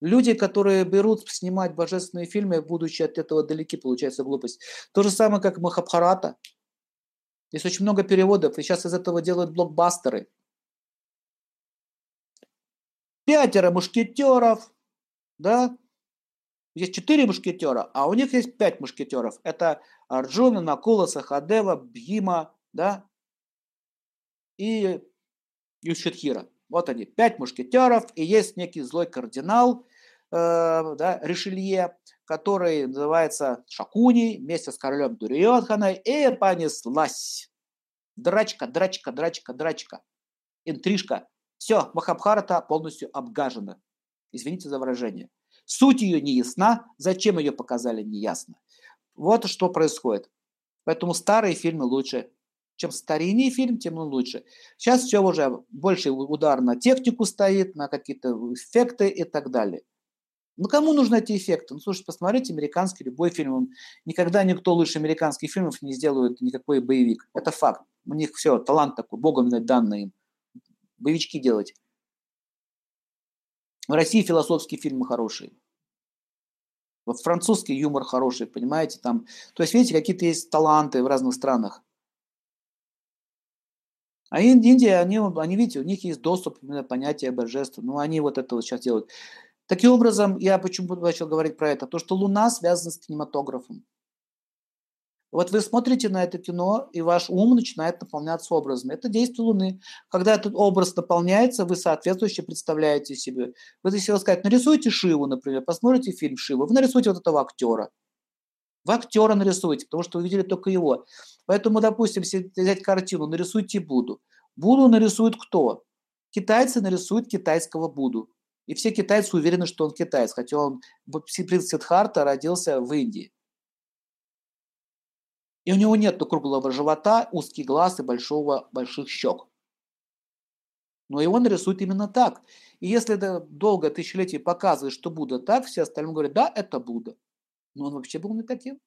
Люди, которые берут снимать божественные фильмы, будучи от этого далеки, получается глупость. То же самое, как Махабхарата. Есть очень много переводов, и сейчас из этого делают блокбастеры. Пятеро мушкетеров, да, есть четыре мушкетера, а у них есть пять мушкетеров. Это Арджуна, Накула, Сахадева, Бхима, да, и Юшитхира. Вот они, пять мушкетеров, и есть некий злой кардинал, э, да, Ришелье, который называется Шакуни, вместе с королем Дурьотханой, и понеслась. Драчка, драчка, драчка, драчка. Интрижка. Все, Махабхарата полностью обгажена. Извините за выражение. Суть ее не ясна, зачем ее показали, не ясно. Вот что происходит. Поэтому старые фильмы лучше. Чем старинный фильм, тем он лучше. Сейчас все уже больше удар на технику стоит, на какие-то эффекты и так далее. Ну, кому нужны эти эффекты? Ну, слушайте, посмотрите американский любой фильм. Он, никогда никто лучше американских фильмов не сделает никакой боевик. Это факт. У них все, талант такой, богом данный им. Боевички делать. В России философские фильмы хорошие. Французский юмор хороший, понимаете, там. То есть, видите, какие-то есть таланты в разных странах. А Индия, они, они, видите, у них есть доступ на понятие божества. Ну, они вот это вот сейчас делают. Таким образом, я почему начал говорить про это? То, что Луна связана с кинематографом. Вот вы смотрите на это кино, и ваш ум начинает наполняться образами. Это действие Луны. Когда этот образ наполняется, вы соответствующе представляете себе. Вы если сказать, нарисуйте Шиву, например, посмотрите фильм Шива, вы нарисуете вот этого актера. Вы актера нарисуете, потому что вы видели только его. Поэтому, допустим, если взять картину, нарисуйте Буду. Буду нарисует кто? Китайцы нарисуют китайского Буду. И все китайцы уверены, что он китаец, хотя он, принц Сидхарта родился в Индии. И у него нет круглого живота, узкий глаз и большого, больших щек. Но его нарисуют именно так. И если это долго тысячелетий показывает, что Будда так, все остальные говорят, да, это Будда. Но он вообще был не таким.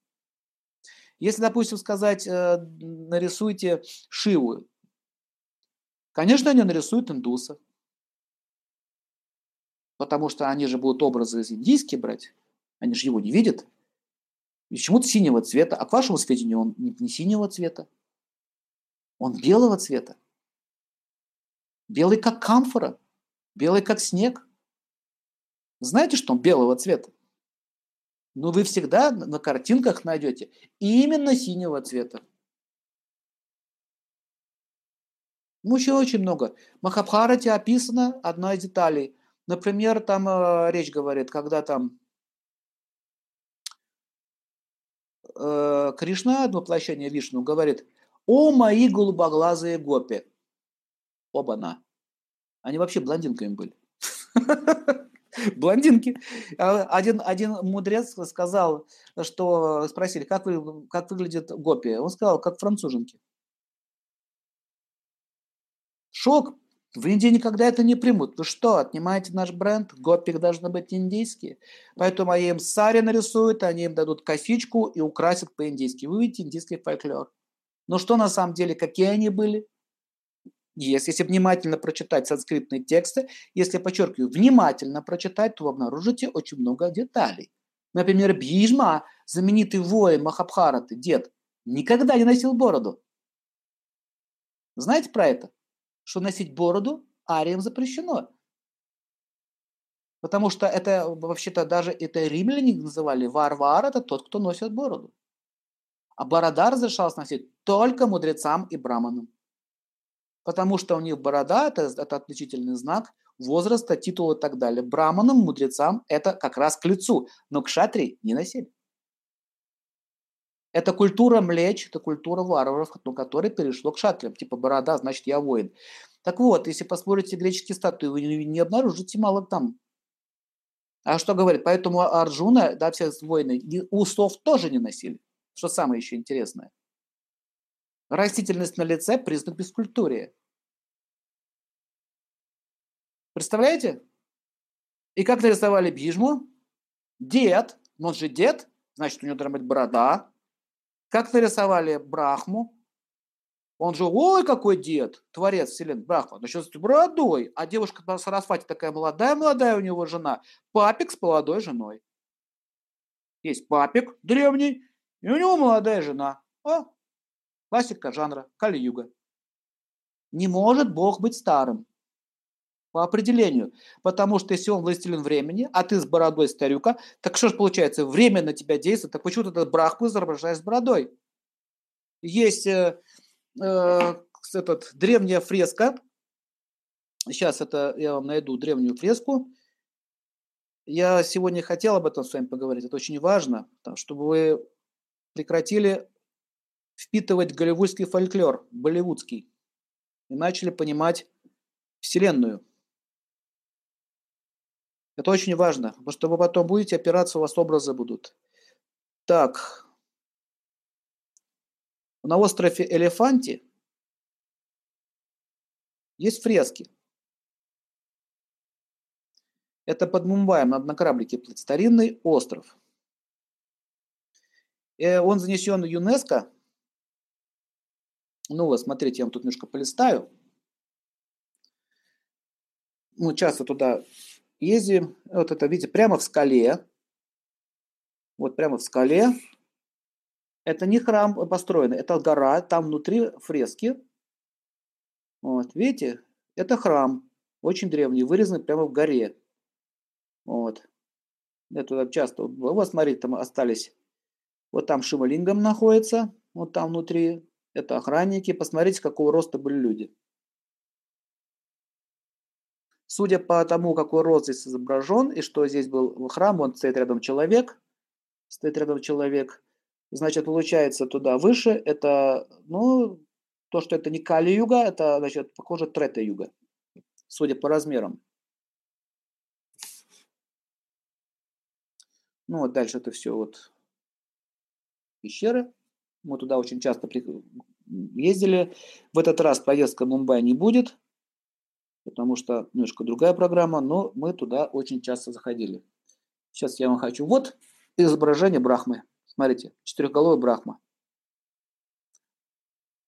Если, допустим, сказать, э, нарисуйте Шиву, конечно, они нарисуют индуса. Потому что они же будут образы из индийские брать. Они же его не видят почему-то синего цвета, а к вашему сведению он не синего цвета, он белого цвета. Белый как камфора, белый как снег. Знаете, что он белого цвета? Но вы всегда на картинках найдете именно синего цвета. Ну, еще очень много. В Махабхарате описана одна из деталей. Например, там э, речь говорит, когда там э, Кришна, воплощение Вишну, говорит, «О, мои голубоглазые гопи!» Оба-на. Они вообще блондинками были. Блондинки. А, один, один мудрец сказал, что спросили, как, вы, как выглядит гопи. Он сказал, как француженки. Шок. В Индии никогда это не примут. Вы что, отнимаете наш бренд? Гопик должны быть индийские. Поэтому они им сари нарисуют, они им дадут косичку и украсят по-индийски. Вы видите индийский фольклор. Но что на самом деле, какие они были? Есть, если внимательно прочитать санскритные тексты, если, подчеркиваю, внимательно прочитать, то вы обнаружите очень много деталей. Например, Бхижма, знаменитый воин Махабхараты, дед, никогда не носил бороду. Знаете про это? что носить бороду ариям запрещено. Потому что это вообще-то даже это римляне называли варвар, это тот, кто носит бороду. А борода разрешалась носить только мудрецам и браманам. Потому что у них борода это, это отличительный знак возраста, титула и так далее. Браманам, мудрецам это как раз к лицу, но к шатри не носили. Это культура млеч, это культура варваров, ну, которая перешла к шатлям. Типа борода, значит, я воин. Так вот, если посмотрите греческие статуи, вы не обнаружите мало там. А что говорит? Поэтому Арджуна, да, все воины, усов тоже не носили. Что самое еще интересное. Растительность на лице – признак бескультурия. Представляете? И как нарисовали Бижму? Дед, он же дед, значит, у него должна быть борода, как нарисовали Брахму? Он же, ой, какой дед, творец вселенной, Брахма, но сейчас с бородой. А девушка на Сарасвати такая молодая-молодая у него жена. Папик с молодой женой. Есть папик древний, и у него молодая жена. О, классика жанра, Кали-юга. Не может Бог быть старым. По определению. Потому что если он властелин времени, а ты с бородой старюка, так что же получается, время на тебя действует, так почему ты этот брахму изображаешь с бородой? Есть э, э, этот, древняя фреска. Сейчас это я вам найду древнюю фреску. Я сегодня хотел об этом с вами поговорить. Это очень важно, чтобы вы прекратили впитывать голливудский фольклор, болливудский, и начали понимать Вселенную. Это очень важно, потому что вы потом будете опираться, у вас образы будут. Так, на острове Элефанти есть фрески. Это под Мумбаем, надо на кораблике плыть. Старинный остров. Э, он занесен в ЮНЕСКО. Ну вот, смотрите, я вам тут немножко полистаю. Мы часто туда ездим. Вот это, видите, прямо в скале. Вот прямо в скале это не храм построенный, это гора, там внутри фрески. Вот, видите, это храм, очень древний, вырезанный прямо в горе. Вот. Я туда часто, вот смотрите, там остались, вот там Шивалингам находится, вот там внутри, это охранники, посмотрите, какого роста были люди. Судя по тому, какой рост здесь изображен, и что здесь был храм, он стоит рядом человек, стоит рядом человек, Значит, получается туда выше, это, ну, то, что это не Кали-юга, это, значит, похоже, Трета-юга, судя по размерам. Ну, вот дальше это все вот пещеры. Мы туда очень часто ездили. В этот раз поездка в Мумбай не будет, потому что немножко другая программа, но мы туда очень часто заходили. Сейчас я вам хочу. Вот изображение Брахмы. Смотрите, четырехголовый Брахма.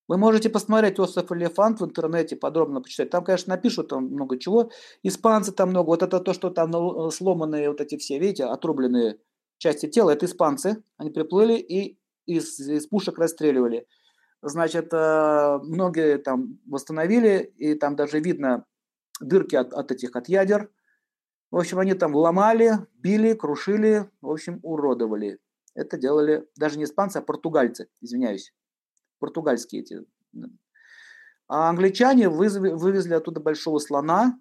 Вы можете посмотреть «Остров Элефант» в интернете, подробно почитать. Там, конечно, напишут там много чего. Испанцы там много. Вот это то, что там ну, сломанные вот эти все, видите, отрубленные части тела, это испанцы. Они приплыли и из, из пушек расстреливали. Значит, э, многие там восстановили, и там даже видно дырки от, от этих, от ядер. В общем, они там ломали, били, крушили, в общем, уродовали. Это делали даже не испанцы, а португальцы, извиняюсь. Португальские эти. А англичане вывезли оттуда большого слона,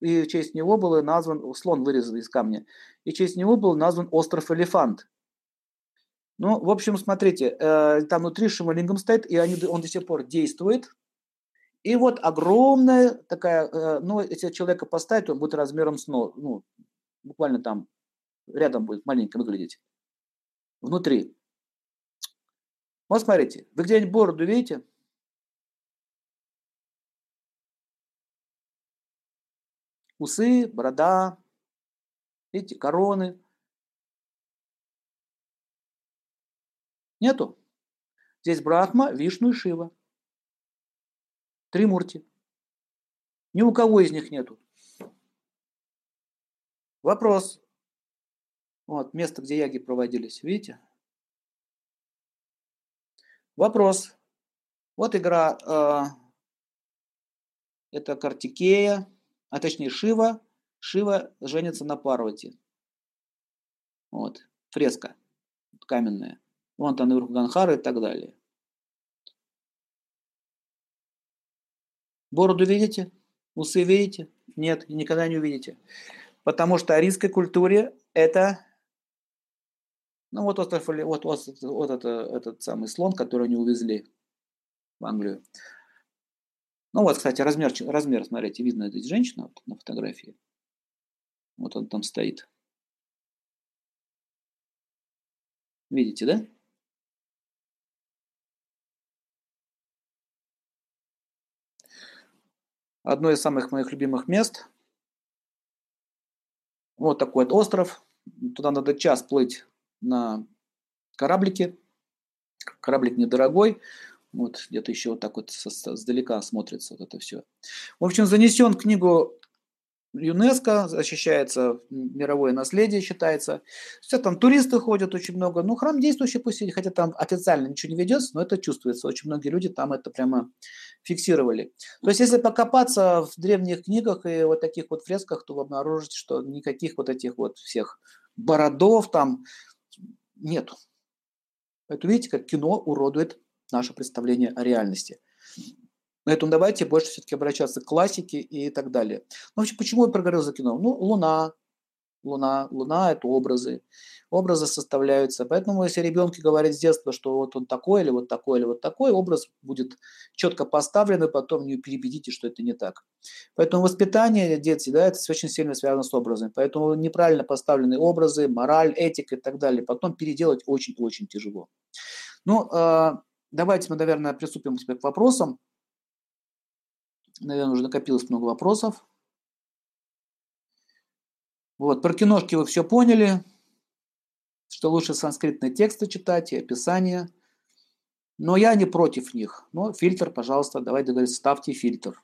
и в честь него был назван, слон вырезан из камня, и в честь него был назван остров Элефант. Ну, в общем, смотрите, э, там внутри Шималингом стоит, и они, он до сих пор действует. И вот огромная такая, э, ну, если человека поставить, он будет размером с, ну, буквально там рядом будет маленько выглядеть внутри. Вот смотрите, вы где-нибудь бороду видите? Усы, борода, видите, короны. Нету. Здесь Брахма, Вишну и Шива. Три мурти. Ни у кого из них нету. Вопрос. Вот, место, где яги проводились, видите? Вопрос. Вот игра, э, это Картикея, а точнее Шива. Шива женится на Парвати. Вот, фреска каменная. Вон там наверху Ганхара и так далее. Бороду видите? Усы видите? Нет, никогда не увидите. Потому что арийской культуре это ну вот остров, вот, вот, вот это, этот самый слон, который они увезли в Англию. Ну вот, кстати, размер, размер, смотрите, видно здесь женщина вот, на фотографии. Вот он там стоит. Видите, да? Одно из самых моих любимых мест. Вот такой вот остров. Туда надо час плыть на кораблике. Кораблик недорогой. Вот где-то еще вот так вот сдалека смотрится вот это все. В общем, занесен книгу ЮНЕСКО, защищается мировое наследие, считается. Все там туристы ходят очень много. Ну, храм действующий пусть, хотя там официально ничего не ведется, но это чувствуется. Очень многие люди там это прямо фиксировали. То есть, если покопаться в древних книгах и вот таких вот фресках, то вы обнаружите, что никаких вот этих вот всех бородов там нету. Это видите, как кино уродует наше представление о реальности. Поэтому давайте больше все-таки обращаться к классике и так далее. Ну, вообще, почему я проговорил за кино? Ну, Луна, Луна, Луна – это образы. Образы составляются. Поэтому, если ребенку говорить с детства, что вот он такой, или вот такой, или вот такой, образ будет четко поставлен, и потом не перебедите, что это не так. Поэтому воспитание детей, да, это очень сильно связано с образами. Поэтому неправильно поставленные образы, мораль, этика и так далее, потом переделать очень-очень тяжело. Ну, а, давайте мы, наверное, приступим к вопросам. Наверное, уже накопилось много вопросов. Вот, про киношки вы все поняли, что лучше санскритные тексты читать и описания. Но я не против них. Но фильтр, пожалуйста, давайте договориться, ставьте фильтр.